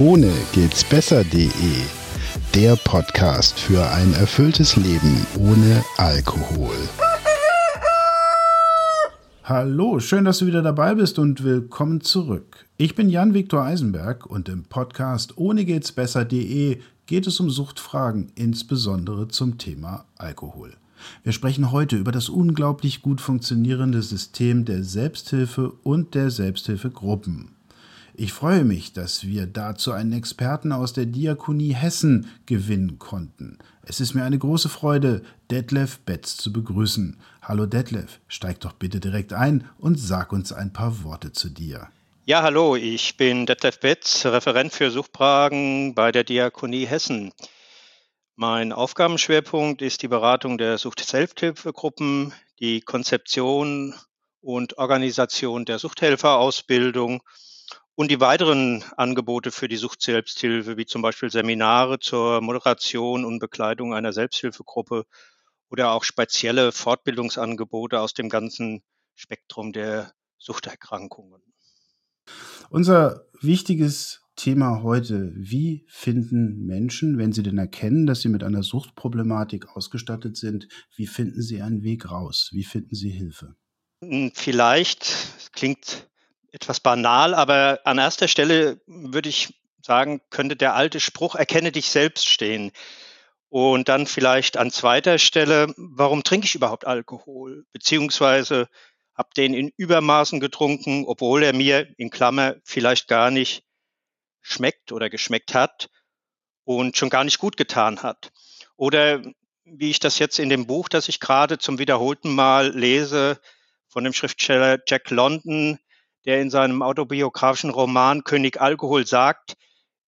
Ohne geht's besser.de. Der Podcast für ein erfülltes Leben ohne Alkohol. Hallo, schön, dass du wieder dabei bist und willkommen zurück. Ich bin Jan Viktor Eisenberg und im Podcast Ohne geht's besser.de geht es um Suchtfragen, insbesondere zum Thema Alkohol. Wir sprechen heute über das unglaublich gut funktionierende System der Selbsthilfe und der Selbsthilfegruppen. Ich freue mich, dass wir dazu einen Experten aus der Diakonie Hessen gewinnen konnten. Es ist mir eine große Freude, Detlef Betz zu begrüßen. Hallo Detlef, steig doch bitte direkt ein und sag uns ein paar Worte zu dir. Ja, hallo, ich bin Detlef Betz, Referent für Suchtfragen bei der Diakonie Hessen. Mein Aufgabenschwerpunkt ist die Beratung der Sucht-Selbsthilfegruppen, die Konzeption und Organisation der Suchthelferausbildung und die weiteren Angebote für die Sucht-Selbsthilfe, wie zum Beispiel Seminare zur Moderation und Begleitung einer Selbsthilfegruppe oder auch spezielle Fortbildungsangebote aus dem ganzen Spektrum der Suchterkrankungen. Unser wichtiges Thema heute, wie finden Menschen, wenn sie denn erkennen, dass sie mit einer Suchtproblematik ausgestattet sind, wie finden sie einen Weg raus? Wie finden sie Hilfe? Hm, vielleicht, klingt etwas banal, aber an erster Stelle würde ich sagen, könnte der alte Spruch, erkenne dich selbst stehen. Und dann vielleicht an zweiter Stelle, warum trinke ich überhaupt Alkohol? Beziehungsweise habe den in Übermaßen getrunken, obwohl er mir in Klammer vielleicht gar nicht schmeckt oder geschmeckt hat und schon gar nicht gut getan hat. Oder wie ich das jetzt in dem Buch, das ich gerade zum wiederholten Mal lese, von dem Schriftsteller Jack London, der in seinem autobiografischen Roman König Alkohol sagt,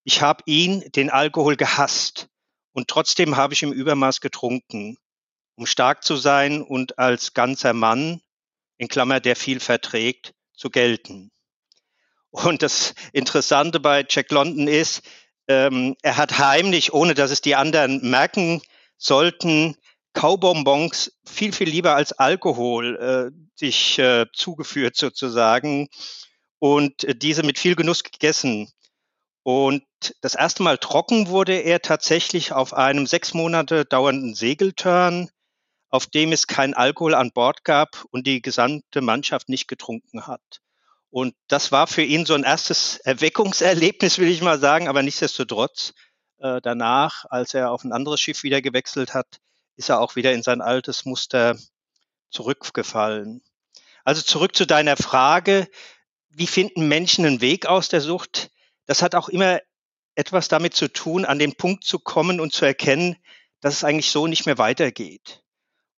ich habe ihn, den Alkohol, gehasst und trotzdem habe ich im Übermaß getrunken, um stark zu sein und als ganzer Mann, in Klammer, der viel verträgt, zu gelten. Und das Interessante bei Jack London ist, ähm, er hat heimlich, ohne dass es die anderen merken sollten, Kaubonbons viel, viel lieber als Alkohol äh, sich äh, zugeführt sozusagen und äh, diese mit viel Genuss gegessen. Und das erste Mal trocken wurde er tatsächlich auf einem sechs Monate dauernden Segeltörn, auf dem es kein Alkohol an Bord gab und die gesamte Mannschaft nicht getrunken hat. Und das war für ihn so ein erstes Erweckungserlebnis, will ich mal sagen, aber nichtsdestotrotz äh, danach, als er auf ein anderes Schiff wieder gewechselt hat, ist er auch wieder in sein altes Muster zurückgefallen. Also zurück zu deiner Frage, wie finden Menschen einen Weg aus der Sucht? Das hat auch immer etwas damit zu tun, an den Punkt zu kommen und zu erkennen, dass es eigentlich so nicht mehr weitergeht.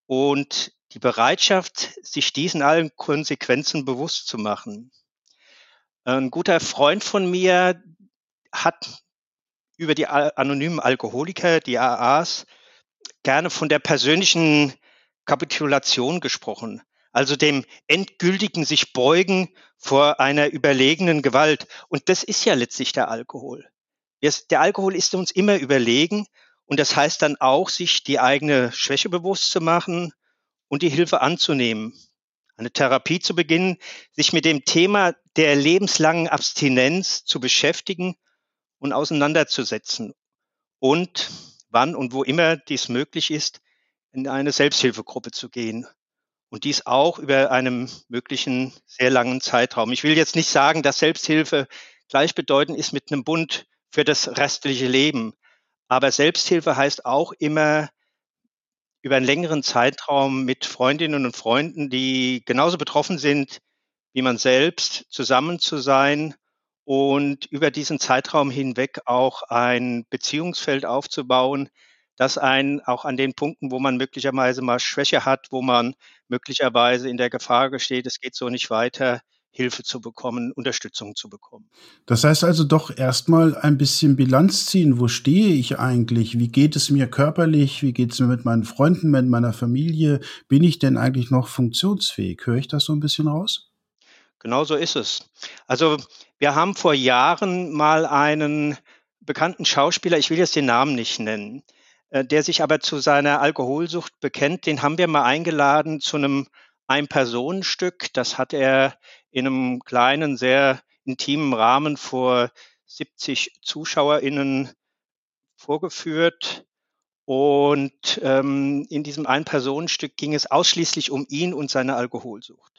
Und die Bereitschaft, sich diesen allen Konsequenzen bewusst zu machen. Ein guter Freund von mir hat über die anonymen Alkoholiker, die AAs, gerne von der persönlichen Kapitulation gesprochen, also dem endgültigen sich beugen vor einer überlegenen Gewalt. Und das ist ja letztlich der Alkohol. Der Alkohol ist uns immer überlegen und das heißt dann auch, sich die eigene Schwäche bewusst zu machen und die Hilfe anzunehmen. Eine Therapie zu beginnen, sich mit dem Thema der lebenslangen Abstinenz zu beschäftigen und auseinanderzusetzen und wann und wo immer dies möglich ist, in eine Selbsthilfegruppe zu gehen. Und dies auch über einem möglichen sehr langen Zeitraum. Ich will jetzt nicht sagen, dass Selbsthilfe gleichbedeutend ist mit einem Bund für das restliche Leben. Aber Selbsthilfe heißt auch immer über einen längeren Zeitraum mit Freundinnen und Freunden, die genauso betroffen sind wie man selbst, zusammen zu sein und über diesen Zeitraum hinweg auch ein Beziehungsfeld aufzubauen, das einen auch an den Punkten, wo man möglicherweise mal Schwäche hat, wo man möglicherweise in der Gefahr gesteht, es geht so nicht weiter, Hilfe zu bekommen, Unterstützung zu bekommen. Das heißt also doch erstmal ein bisschen Bilanz ziehen. Wo stehe ich eigentlich? Wie geht es mir körperlich? Wie geht es mir mit meinen Freunden, mit meiner Familie? Bin ich denn eigentlich noch funktionsfähig? Höre ich das so ein bisschen raus? Genau so ist es. Also wir haben vor Jahren mal einen bekannten Schauspieler, ich will jetzt den Namen nicht nennen, äh, der sich aber zu seiner Alkoholsucht bekennt. Den haben wir mal eingeladen zu einem Ein-Personen-Stück. Das hat er in einem kleinen, sehr intimen Rahmen vor 70 ZuschauerInnen vorgeführt. Und ähm, in diesem Ein-Personen-Stück ging es ausschließlich um ihn und seine Alkoholsucht.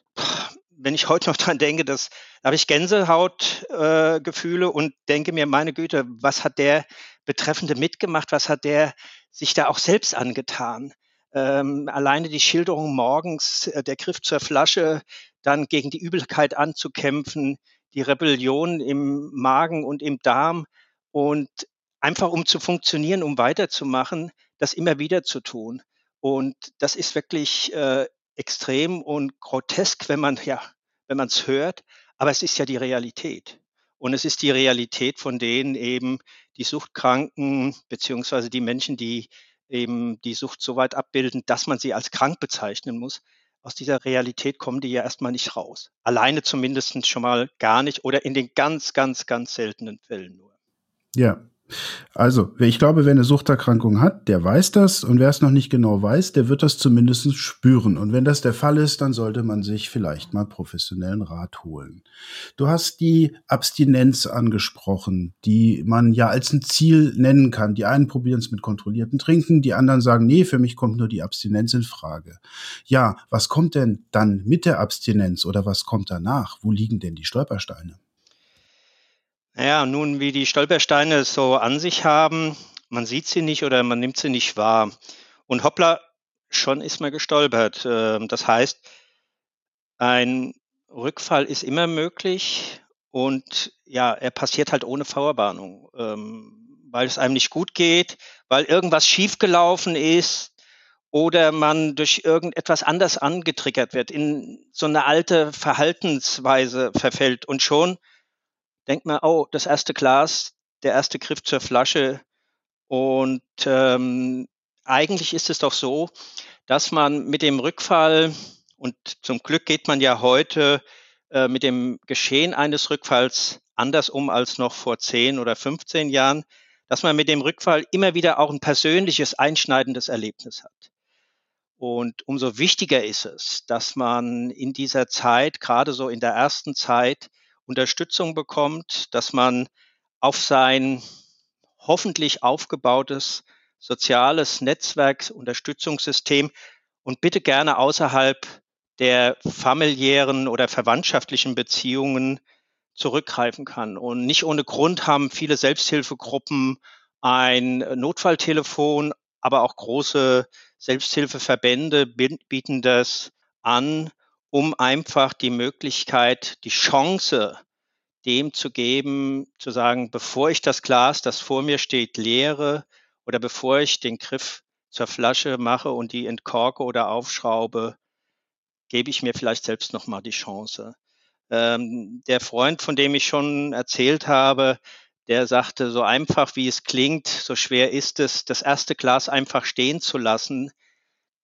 Wenn ich heute noch dran denke, das, da habe ich Gänsehautgefühle äh, und denke mir, meine Güte, was hat der Betreffende mitgemacht? Was hat der sich da auch selbst angetan? Ähm, alleine die Schilderung morgens, äh, der Griff zur Flasche, dann gegen die Übelkeit anzukämpfen, die Rebellion im Magen und im Darm und einfach um zu funktionieren, um weiterzumachen, das immer wieder zu tun. Und das ist wirklich äh, extrem und grotesk, wenn man ja, wenn man es hört, aber es ist ja die Realität. Und es ist die Realität von denen eben die Suchtkranken beziehungsweise die Menschen, die eben die Sucht so weit abbilden, dass man sie als krank bezeichnen muss. Aus dieser Realität kommen die ja erstmal nicht raus. Alleine zumindest schon mal gar nicht oder in den ganz, ganz, ganz seltenen Fällen nur. Ja, also, ich glaube, wer eine Suchterkrankung hat, der weiß das. Und wer es noch nicht genau weiß, der wird das zumindest spüren. Und wenn das der Fall ist, dann sollte man sich vielleicht mal professionellen Rat holen. Du hast die Abstinenz angesprochen, die man ja als ein Ziel nennen kann. Die einen probieren es mit kontrollierten Trinken, die anderen sagen, nee, für mich kommt nur die Abstinenz in Frage. Ja, was kommt denn dann mit der Abstinenz oder was kommt danach? Wo liegen denn die Stolpersteine? Naja, nun, wie die Stolpersteine so an sich haben, man sieht sie nicht oder man nimmt sie nicht wahr. Und hoppla, schon ist man gestolpert. Ähm, das heißt, ein Rückfall ist immer möglich und ja, er passiert halt ohne Vorwarnung, ähm, weil es einem nicht gut geht, weil irgendwas schiefgelaufen ist oder man durch irgendetwas anders angetriggert wird, in so eine alte Verhaltensweise verfällt und schon denkt man, oh, das erste Glas, der erste Griff zur Flasche. Und ähm, eigentlich ist es doch so, dass man mit dem Rückfall, und zum Glück geht man ja heute äh, mit dem Geschehen eines Rückfalls anders um als noch vor 10 oder 15 Jahren, dass man mit dem Rückfall immer wieder auch ein persönliches, einschneidendes Erlebnis hat. Und umso wichtiger ist es, dass man in dieser Zeit, gerade so in der ersten Zeit, Unterstützung bekommt, dass man auf sein hoffentlich aufgebautes soziales Netzwerk, Unterstützungssystem und bitte gerne außerhalb der familiären oder verwandtschaftlichen Beziehungen zurückgreifen kann. Und nicht ohne Grund haben viele Selbsthilfegruppen ein Notfalltelefon, aber auch große Selbsthilfeverbände bieten das an um einfach die Möglichkeit, die Chance dem zu geben, zu sagen, bevor ich das Glas, das vor mir steht, leere oder bevor ich den Griff zur Flasche mache und die entkorke oder aufschraube, gebe ich mir vielleicht selbst nochmal die Chance. Ähm, der Freund, von dem ich schon erzählt habe, der sagte, so einfach wie es klingt, so schwer ist es, das erste Glas einfach stehen zu lassen.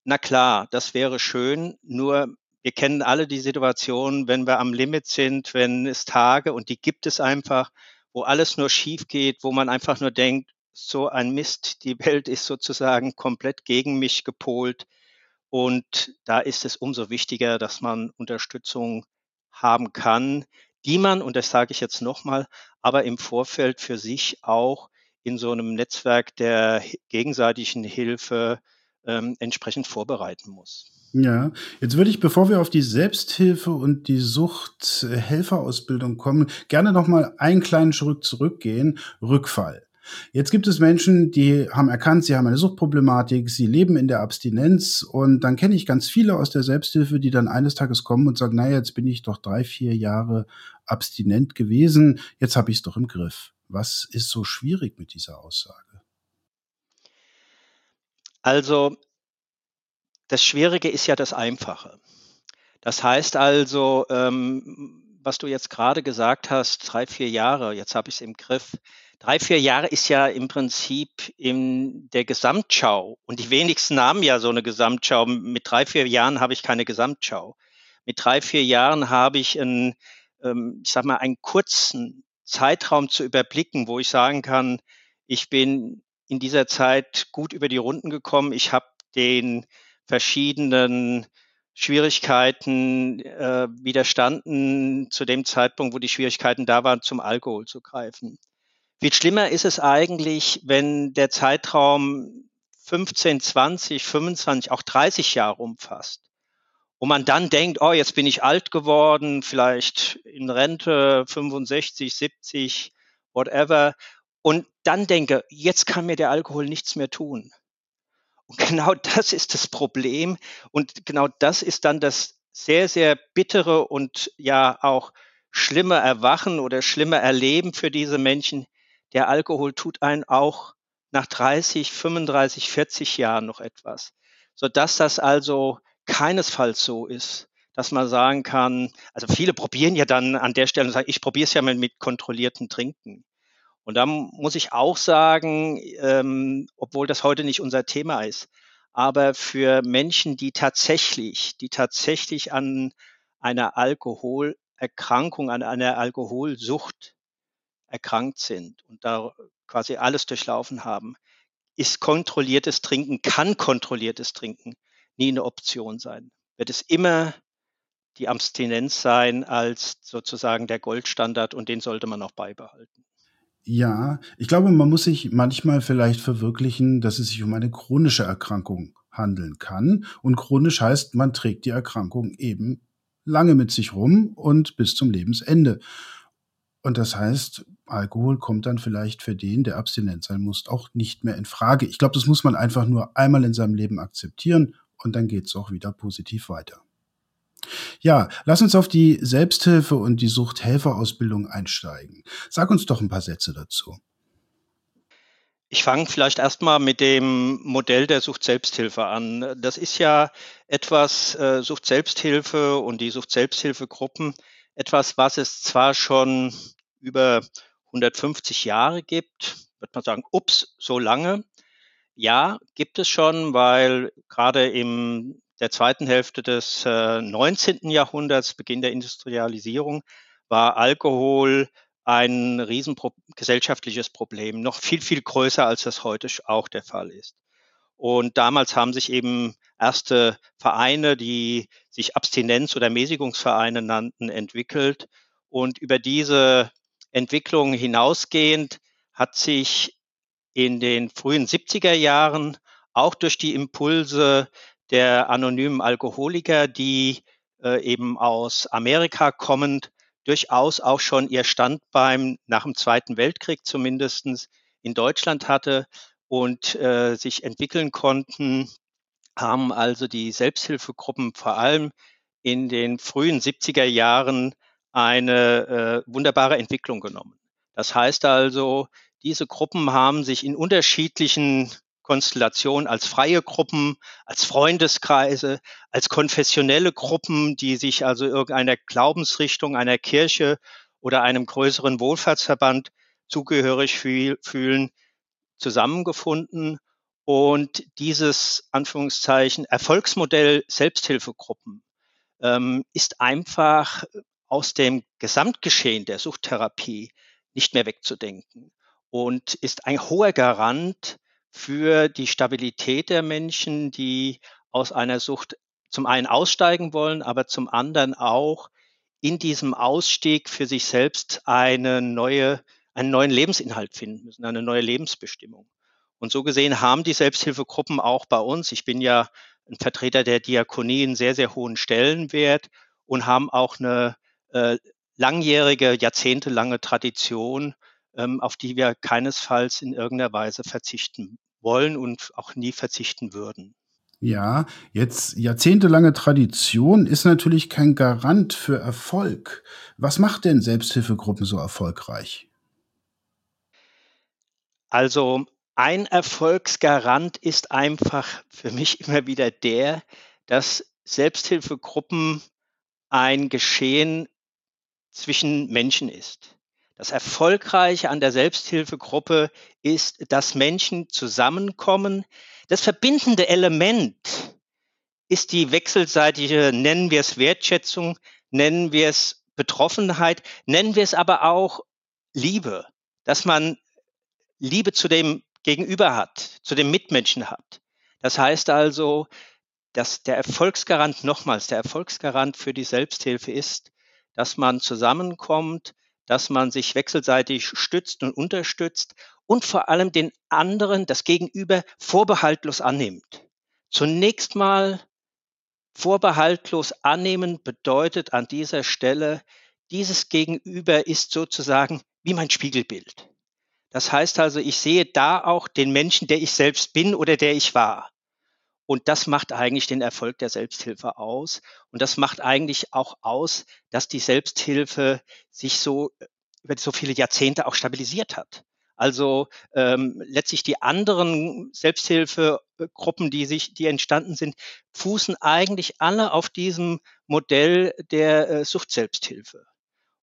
Na klar, das wäre schön, nur wir kennen alle die Situation, wenn wir am Limit sind, wenn es Tage, und die gibt es einfach, wo alles nur schief geht, wo man einfach nur denkt, so ein Mist, die Welt ist sozusagen komplett gegen mich gepolt. Und da ist es umso wichtiger, dass man Unterstützung haben kann, die man, und das sage ich jetzt nochmal, aber im Vorfeld für sich auch in so einem Netzwerk der gegenseitigen Hilfe ähm, entsprechend vorbereiten muss. Ja, jetzt würde ich, bevor wir auf die Selbsthilfe und die Suchthelferausbildung kommen, gerne noch mal einen kleinen Schritt zurückgehen. Rückfall. Jetzt gibt es Menschen, die haben erkannt, sie haben eine Suchtproblematik, sie leben in der Abstinenz und dann kenne ich ganz viele aus der Selbsthilfe, die dann eines Tages kommen und sagen, naja, jetzt bin ich doch drei, vier Jahre abstinent gewesen, jetzt habe ich es doch im Griff. Was ist so schwierig mit dieser Aussage? Also das Schwierige ist ja das Einfache. Das heißt also, ähm, was du jetzt gerade gesagt hast, drei, vier Jahre, jetzt habe ich es im Griff. Drei, vier Jahre ist ja im Prinzip in der Gesamtschau. Und die wenigsten haben ja so eine Gesamtschau. Mit drei, vier Jahren habe ich keine Gesamtschau. Mit drei, vier Jahren habe ich einen, ähm, ich sag mal, einen kurzen Zeitraum zu überblicken, wo ich sagen kann, ich bin in dieser Zeit gut über die Runden gekommen. Ich habe den verschiedenen Schwierigkeiten äh, widerstanden zu dem Zeitpunkt, wo die Schwierigkeiten da waren, zum Alkohol zu greifen. Viel schlimmer ist es eigentlich, wenn der Zeitraum 15, 20, 25, auch 30 Jahre umfasst. Und man dann denkt, oh, jetzt bin ich alt geworden, vielleicht in Rente, 65, 70, whatever. Und dann denke, jetzt kann mir der Alkohol nichts mehr tun. Und genau das ist das Problem. Und genau das ist dann das sehr, sehr bittere und ja auch schlimme Erwachen oder schlimme Erleben für diese Menschen. Der Alkohol tut einen auch nach 30, 35, 40 Jahren noch etwas, sodass das also keinesfalls so ist, dass man sagen kann, also viele probieren ja dann an der Stelle und sagen, ich probiere es ja mal mit kontrolliertem Trinken. Und da muss ich auch sagen, ähm, obwohl das heute nicht unser Thema ist, aber für Menschen, die tatsächlich, die tatsächlich an einer Alkoholerkrankung, an einer Alkoholsucht erkrankt sind und da quasi alles durchlaufen haben, ist kontrolliertes Trinken, kann kontrolliertes Trinken nie eine Option sein. Wird es immer die Abstinenz sein als sozusagen der Goldstandard und den sollte man auch beibehalten. Ja, ich glaube, man muss sich manchmal vielleicht verwirklichen, dass es sich um eine chronische Erkrankung handeln kann. Und chronisch heißt, man trägt die Erkrankung eben lange mit sich rum und bis zum Lebensende. Und das heißt, Alkohol kommt dann vielleicht für den, der abstinent sein muss, auch nicht mehr in Frage. Ich glaube, das muss man einfach nur einmal in seinem Leben akzeptieren und dann geht es auch wieder positiv weiter. Ja, lass uns auf die Selbsthilfe und die Suchthelferausbildung einsteigen. Sag uns doch ein paar Sätze dazu. Ich fange vielleicht erstmal mit dem Modell der Sucht-Selbsthilfe an. Das ist ja etwas, äh, Sucht-Selbsthilfe und die Sucht-Selbsthilfegruppen, etwas, was es zwar schon über 150 Jahre gibt, wird man sagen, ups, so lange. Ja, gibt es schon, weil gerade in der zweiten Hälfte des äh, 19. Jahrhunderts, Beginn der Industrialisierung, war Alkohol ein riesen gesellschaftliches Problem, noch viel, viel größer, als das heute auch der Fall ist. Und damals haben sich eben erste Vereine, die sich Abstinenz- oder Mäßigungsvereine nannten, entwickelt. Und über diese Entwicklung hinausgehend hat sich in den frühen 70er Jahren auch durch die Impulse der anonymen Alkoholiker, die äh, eben aus Amerika kommend durchaus auch schon ihr Standbein nach dem Zweiten Weltkrieg zumindestens in Deutschland hatte und äh, sich entwickeln konnten, haben also die Selbsthilfegruppen vor allem in den frühen 70er Jahren eine äh, wunderbare Entwicklung genommen. Das heißt also, diese Gruppen haben sich in unterschiedlichen Konstellation als freie Gruppen, als Freundeskreise, als konfessionelle Gruppen, die sich also irgendeiner Glaubensrichtung, einer Kirche oder einem größeren Wohlfahrtsverband zugehörig fühlen, zusammengefunden. Und dieses Anführungszeichen Erfolgsmodell Selbsthilfegruppen ähm, ist einfach aus dem Gesamtgeschehen der Suchttherapie nicht mehr wegzudenken und ist ein hoher Garant für die Stabilität der Menschen, die aus einer Sucht zum einen aussteigen wollen, aber zum anderen auch in diesem Ausstieg für sich selbst eine neue, einen neuen Lebensinhalt finden müssen, eine neue Lebensbestimmung. Und so gesehen haben die Selbsthilfegruppen auch bei uns, ich bin ja ein Vertreter der Diakonie, einen sehr, sehr hohen Stellenwert und haben auch eine äh, langjährige, jahrzehntelange Tradition auf die wir keinesfalls in irgendeiner Weise verzichten wollen und auch nie verzichten würden. Ja, jetzt jahrzehntelange Tradition ist natürlich kein Garant für Erfolg. Was macht denn Selbsthilfegruppen so erfolgreich? Also ein Erfolgsgarant ist einfach für mich immer wieder der, dass Selbsthilfegruppen ein Geschehen zwischen Menschen ist. Das Erfolgreiche an der Selbsthilfegruppe ist, dass Menschen zusammenkommen. Das verbindende Element ist die wechselseitige, nennen wir es Wertschätzung, nennen wir es Betroffenheit, nennen wir es aber auch Liebe, dass man Liebe zu dem Gegenüber hat, zu dem Mitmenschen hat. Das heißt also, dass der Erfolgsgarant nochmals, der Erfolgsgarant für die Selbsthilfe ist, dass man zusammenkommt, dass man sich wechselseitig stützt und unterstützt und vor allem den anderen, das Gegenüber, vorbehaltlos annimmt. Zunächst mal vorbehaltlos annehmen bedeutet an dieser Stelle, dieses Gegenüber ist sozusagen wie mein Spiegelbild. Das heißt also, ich sehe da auch den Menschen, der ich selbst bin oder der ich war. Und das macht eigentlich den Erfolg der Selbsthilfe aus. Und das macht eigentlich auch aus, dass die Selbsthilfe sich so über so viele Jahrzehnte auch stabilisiert hat. Also ähm, letztlich die anderen Selbsthilfegruppen, die sich, die entstanden sind, fußen eigentlich alle auf diesem Modell der äh, Suchtselbsthilfe.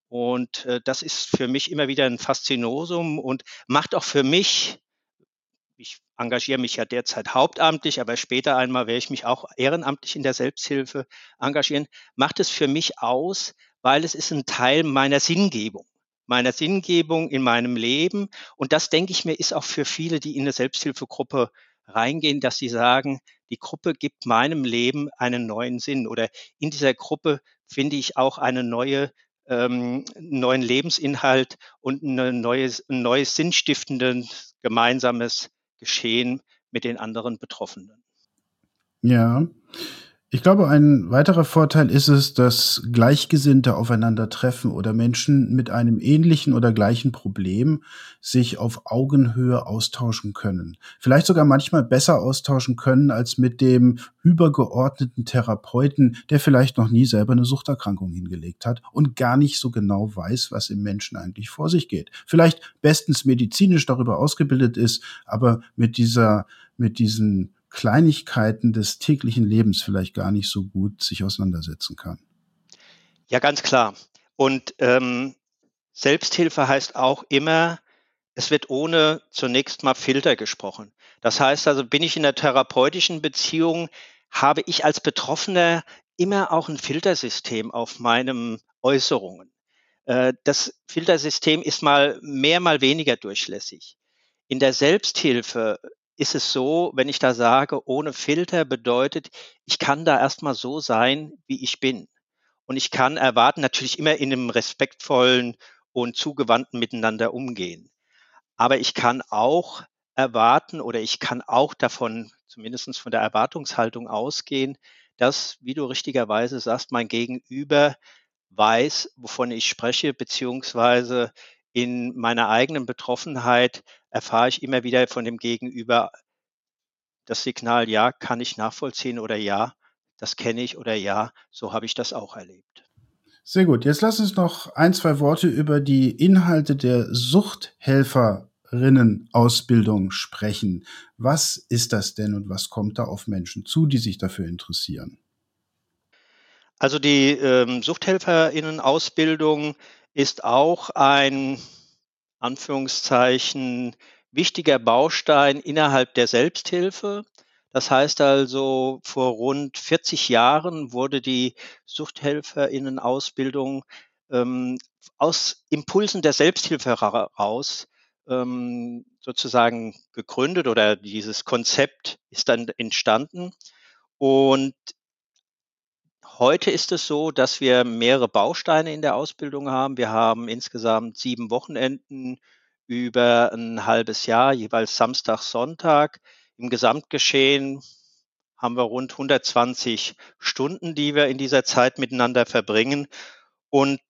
Und äh, das ist für mich immer wieder ein Faszinosum und macht auch für mich, ich engagiere mich ja derzeit hauptamtlich, aber später einmal werde ich mich auch ehrenamtlich in der Selbsthilfe engagieren, macht es für mich aus, weil es ist ein Teil meiner Sinngebung meiner Sinngebung in meinem Leben. Und das, denke ich mir, ist auch für viele, die in eine Selbsthilfegruppe reingehen, dass sie sagen, die Gruppe gibt meinem Leben einen neuen Sinn oder in dieser Gruppe finde ich auch eine neue ähm, neuen Lebensinhalt und ein neues, ein neues sinnstiftendes gemeinsames Geschehen mit den anderen Betroffenen. Ja, ich glaube, ein weiterer Vorteil ist es, dass Gleichgesinnte aufeinandertreffen oder Menschen mit einem ähnlichen oder gleichen Problem sich auf Augenhöhe austauschen können. Vielleicht sogar manchmal besser austauschen können als mit dem übergeordneten Therapeuten, der vielleicht noch nie selber eine Suchterkrankung hingelegt hat und gar nicht so genau weiß, was im Menschen eigentlich vor sich geht. Vielleicht bestens medizinisch darüber ausgebildet ist, aber mit dieser, mit diesen Kleinigkeiten des täglichen Lebens vielleicht gar nicht so gut sich auseinandersetzen kann. Ja, ganz klar. Und ähm, Selbsthilfe heißt auch immer, es wird ohne zunächst mal Filter gesprochen. Das heißt also, bin ich in einer therapeutischen Beziehung, habe ich als Betroffener immer auch ein Filtersystem auf meinen Äußerungen. Äh, das Filtersystem ist mal mehr, mal weniger durchlässig. In der Selbsthilfe ist es so, wenn ich da sage, ohne Filter bedeutet, ich kann da erstmal so sein, wie ich bin. Und ich kann erwarten, natürlich immer in einem respektvollen und zugewandten Miteinander umgehen. Aber ich kann auch erwarten oder ich kann auch davon, zumindest von der Erwartungshaltung ausgehen, dass, wie du richtigerweise sagst, mein Gegenüber weiß, wovon ich spreche, beziehungsweise in meiner eigenen Betroffenheit erfahre ich immer wieder von dem Gegenüber das Signal, ja, kann ich nachvollziehen oder ja, das kenne ich oder ja, so habe ich das auch erlebt. Sehr gut. Jetzt lass uns noch ein, zwei Worte über die Inhalte der Suchthelferinnenausbildung sprechen. Was ist das denn und was kommt da auf Menschen zu, die sich dafür interessieren? Also die ähm, Suchthelferinnenausbildung ist auch ein Anführungszeichen wichtiger Baustein innerhalb der Selbsthilfe. Das heißt also, vor rund 40 Jahren wurde die Suchthelferinnenausbildung ähm, aus Impulsen der Selbsthilfe heraus ähm, sozusagen gegründet oder dieses Konzept ist dann entstanden. Und Heute ist es so, dass wir mehrere Bausteine in der Ausbildung haben. Wir haben insgesamt sieben Wochenenden über ein halbes Jahr, jeweils Samstag, Sonntag. Im Gesamtgeschehen haben wir rund 120 Stunden, die wir in dieser Zeit miteinander verbringen. Und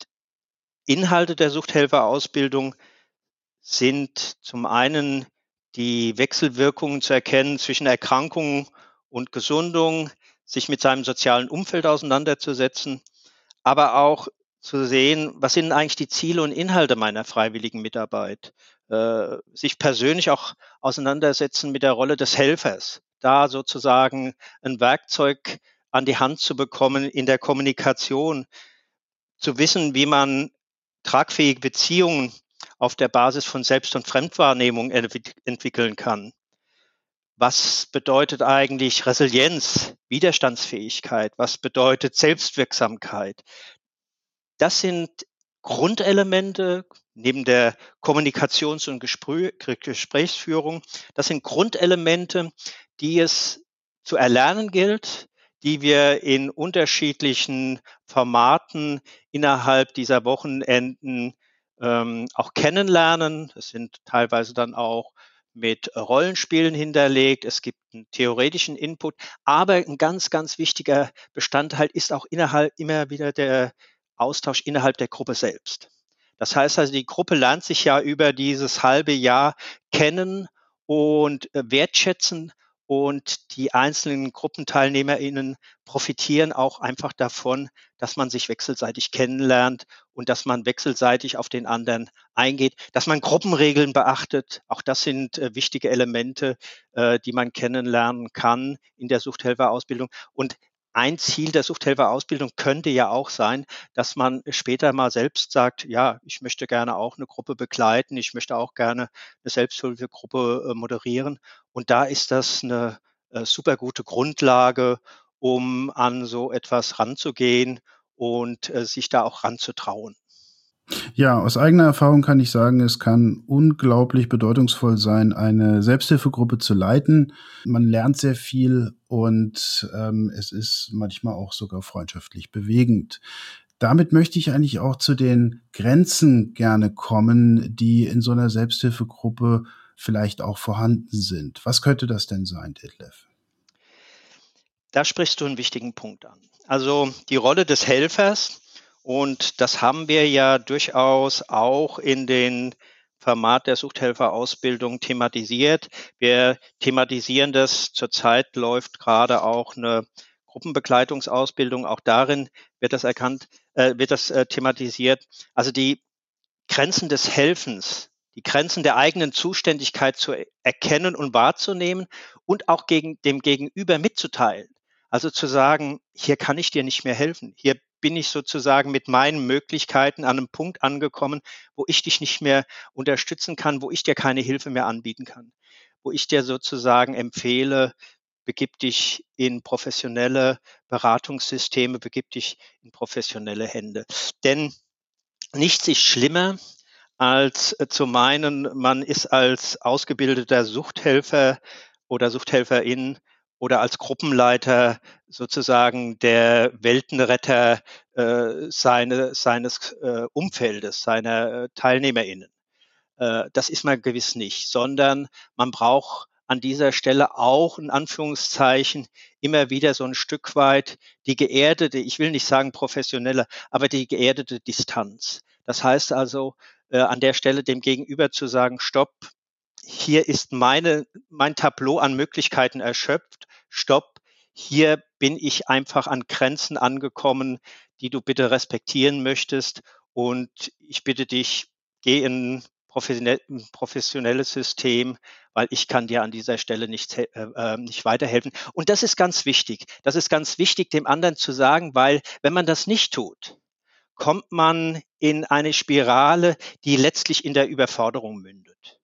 Inhalte der Suchthelferausbildung sind zum einen die Wechselwirkungen zu erkennen zwischen Erkrankung und Gesundung, sich mit seinem sozialen Umfeld auseinanderzusetzen, aber auch zu sehen, was sind eigentlich die Ziele und Inhalte meiner freiwilligen Mitarbeit, äh, sich persönlich auch auseinandersetzen mit der Rolle des Helfers, da sozusagen ein Werkzeug an die Hand zu bekommen in der Kommunikation, zu wissen, wie man tragfähige Beziehungen auf der Basis von Selbst- und Fremdwahrnehmung entwickeln kann was bedeutet eigentlich Resilienz, Widerstandsfähigkeit, was bedeutet Selbstwirksamkeit. Das sind Grundelemente neben der Kommunikations- und Gesprächsführung. Das sind Grundelemente, die es zu erlernen gilt, die wir in unterschiedlichen Formaten innerhalb dieser Wochenenden ähm, auch kennenlernen. Es sind teilweise dann auch mit Rollenspielen hinterlegt. Es gibt einen theoretischen Input, aber ein ganz, ganz wichtiger Bestandteil ist auch innerhalb immer wieder der Austausch innerhalb der Gruppe selbst. Das heißt also, die Gruppe lernt sich ja über dieses halbe Jahr kennen und äh, wertschätzen und die einzelnen GruppenteilnehmerInnen profitieren auch einfach davon, dass man sich wechselseitig kennenlernt und dass man wechselseitig auf den anderen eingeht, dass man Gruppenregeln beachtet. Auch das sind äh, wichtige Elemente, äh, die man kennenlernen kann in der Suchthelferausbildung. Und ein Ziel der Suchthelferausbildung könnte ja auch sein, dass man später mal selbst sagt, ja, ich möchte gerne auch eine Gruppe begleiten, ich möchte auch gerne eine Selbsthilfegruppe äh, moderieren. Und da ist das eine äh, super gute Grundlage, um an so etwas ranzugehen und äh, sich da auch ranzutrauen. Ja, aus eigener Erfahrung kann ich sagen, es kann unglaublich bedeutungsvoll sein, eine Selbsthilfegruppe zu leiten. Man lernt sehr viel und ähm, es ist manchmal auch sogar freundschaftlich bewegend. Damit möchte ich eigentlich auch zu den Grenzen gerne kommen, die in so einer Selbsthilfegruppe vielleicht auch vorhanden sind. Was könnte das denn sein, Detlef? Da sprichst du einen wichtigen Punkt an. Also die Rolle des Helfers und das haben wir ja durchaus auch in den Format der Suchthelferausbildung thematisiert. Wir thematisieren das. Zurzeit läuft gerade auch eine Gruppenbegleitungsausbildung. Auch darin wird das erkannt, äh, wird das äh, thematisiert. Also die Grenzen des Helfens, die Grenzen der eigenen Zuständigkeit zu erkennen und wahrzunehmen und auch gegen dem Gegenüber mitzuteilen. Also zu sagen, hier kann ich dir nicht mehr helfen. Hier bin ich sozusagen mit meinen Möglichkeiten an einem Punkt angekommen, wo ich dich nicht mehr unterstützen kann, wo ich dir keine Hilfe mehr anbieten kann, wo ich dir sozusagen empfehle, begib dich in professionelle Beratungssysteme, begib dich in professionelle Hände. Denn nichts ist schlimmer, als zu meinen, man ist als ausgebildeter Suchthelfer oder Suchthelferin oder als Gruppenleiter sozusagen der Weltenretter äh, seine, seines äh, Umfeldes, seiner äh, TeilnehmerInnen. Äh, das ist man gewiss nicht, sondern man braucht an dieser Stelle auch in Anführungszeichen immer wieder so ein Stück weit die geerdete, ich will nicht sagen professionelle, aber die geerdete Distanz. Das heißt also, äh, an der Stelle dem Gegenüber zu sagen, stopp, hier ist meine, mein Tableau an Möglichkeiten erschöpft. Stopp, hier bin ich einfach an Grenzen angekommen, die du bitte respektieren möchtest. Und ich bitte dich, geh in ein professionelles System, weil ich kann dir an dieser Stelle nicht, äh, ähm, nicht weiterhelfen. Und das ist ganz wichtig. Das ist ganz wichtig, dem anderen zu sagen, weil wenn man das nicht tut, kommt man in eine Spirale, die letztlich in der Überforderung mündet.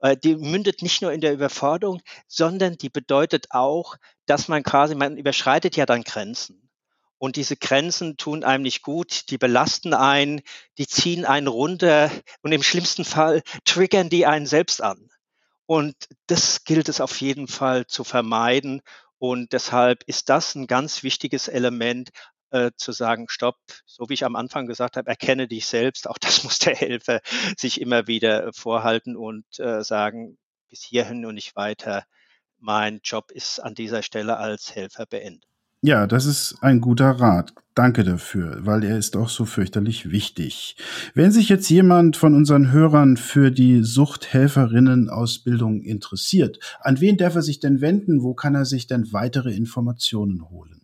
Äh, die mündet nicht nur in der Überforderung, sondern die bedeutet auch, dass man quasi, man überschreitet ja dann Grenzen. Und diese Grenzen tun einem nicht gut, die belasten einen, die ziehen einen runter und im schlimmsten Fall triggern die einen selbst an. Und das gilt es auf jeden Fall zu vermeiden. Und deshalb ist das ein ganz wichtiges Element, äh, zu sagen, stopp, so wie ich am Anfang gesagt habe, erkenne dich selbst. Auch das muss der Helfer sich immer wieder äh, vorhalten und äh, sagen, bis hierhin und nicht weiter. Mein Job ist an dieser Stelle als Helfer beendet. Ja, das ist ein guter Rat. Danke dafür, weil er ist auch so fürchterlich wichtig. Wenn sich jetzt jemand von unseren Hörern für die Suchthelferinnenausbildung interessiert, an wen darf er sich denn wenden? Wo kann er sich denn weitere Informationen holen?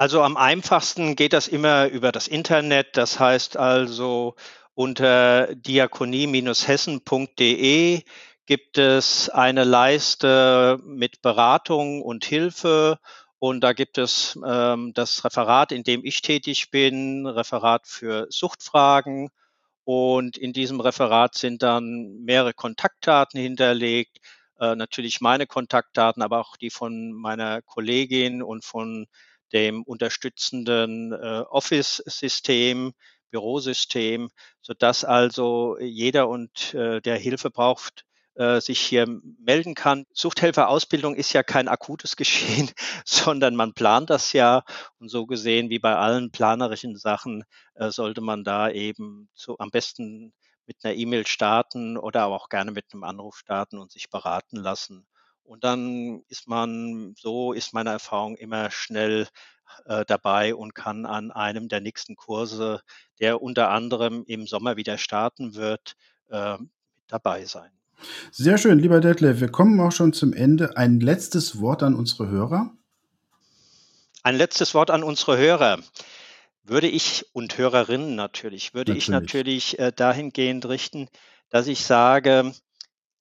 Also am einfachsten geht das immer über das Internet. Das heißt also unter diakonie-hessen.de gibt es eine Leiste mit Beratung und Hilfe. Und da gibt es ähm, das Referat, in dem ich tätig bin, Referat für Suchtfragen. Und in diesem Referat sind dann mehrere Kontaktdaten hinterlegt. Äh, natürlich meine Kontaktdaten, aber auch die von meiner Kollegin und von dem unterstützenden äh, Office-System, Bürosystem, sodass also jeder und äh, der Hilfe braucht, äh, sich hier melden kann. Suchthelferausbildung ist ja kein akutes Geschehen, sondern man plant das ja. Und so gesehen, wie bei allen planerischen Sachen, äh, sollte man da eben so am besten mit einer E-Mail starten oder aber auch gerne mit einem Anruf starten und sich beraten lassen. Und dann ist man, so ist meine Erfahrung, immer schnell äh, dabei und kann an einem der nächsten Kurse, der unter anderem im Sommer wieder starten wird, äh, dabei sein. Sehr schön, lieber Detlef. Wir kommen auch schon zum Ende. Ein letztes Wort an unsere Hörer. Ein letztes Wort an unsere Hörer. Würde ich und Hörerinnen natürlich, würde natürlich. ich natürlich äh, dahingehend richten, dass ich sage,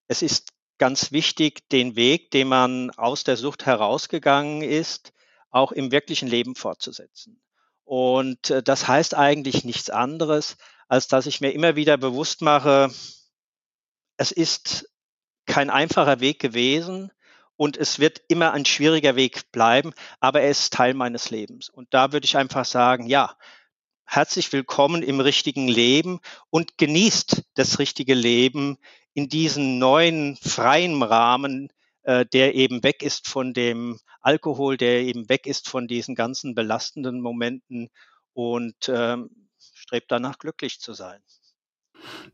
es ist ganz wichtig, den Weg, den man aus der Sucht herausgegangen ist, auch im wirklichen Leben fortzusetzen. Und äh, das heißt eigentlich nichts anderes, als dass ich mir immer wieder bewusst mache, es ist kein einfacher Weg gewesen und es wird immer ein schwieriger Weg bleiben, aber er ist Teil meines Lebens. Und da würde ich einfach sagen, ja, herzlich willkommen im richtigen Leben und genießt das richtige Leben in diesem neuen freien Rahmen, äh, der eben weg ist von dem Alkohol, der eben weg ist von diesen ganzen belastenden Momenten und ähm, strebt danach glücklich zu sein.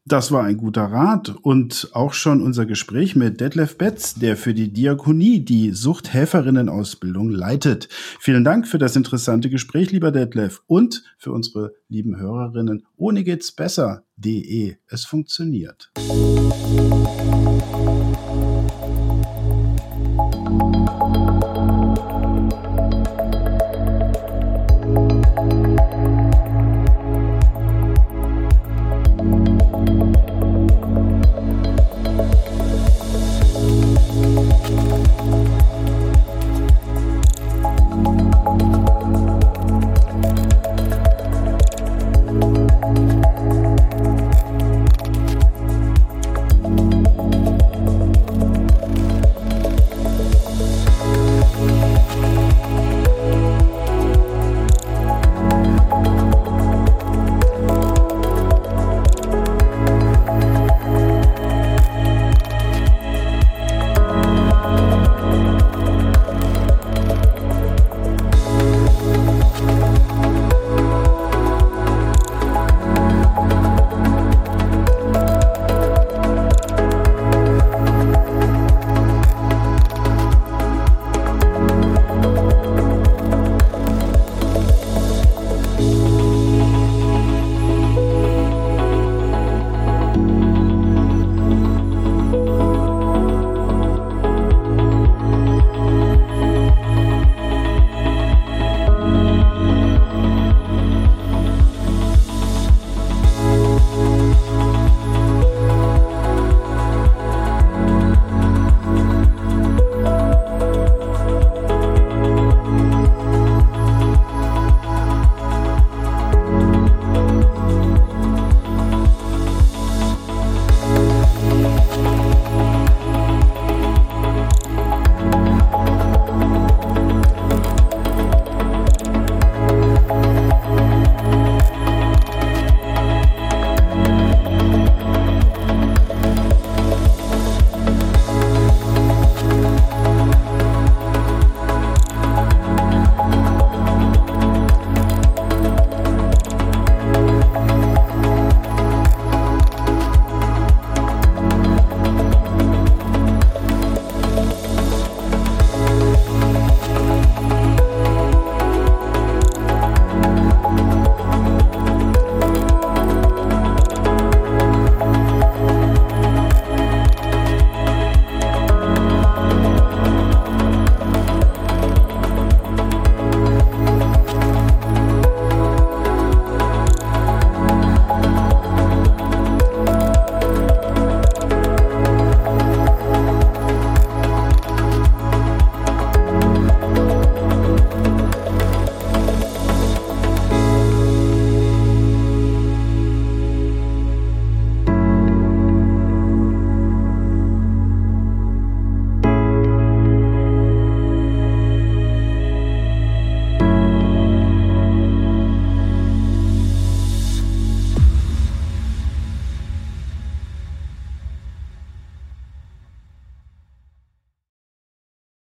Das war ein guter Rat und auch schon unser Gespräch mit Detlef Betz, der für die Diakonie die Suchthelferinnenausbildung leitet. Vielen Dank für das interessante Gespräch, lieber Detlef, und für unsere lieben Hörerinnen. Ohne geht's besser.de. Es funktioniert. Musik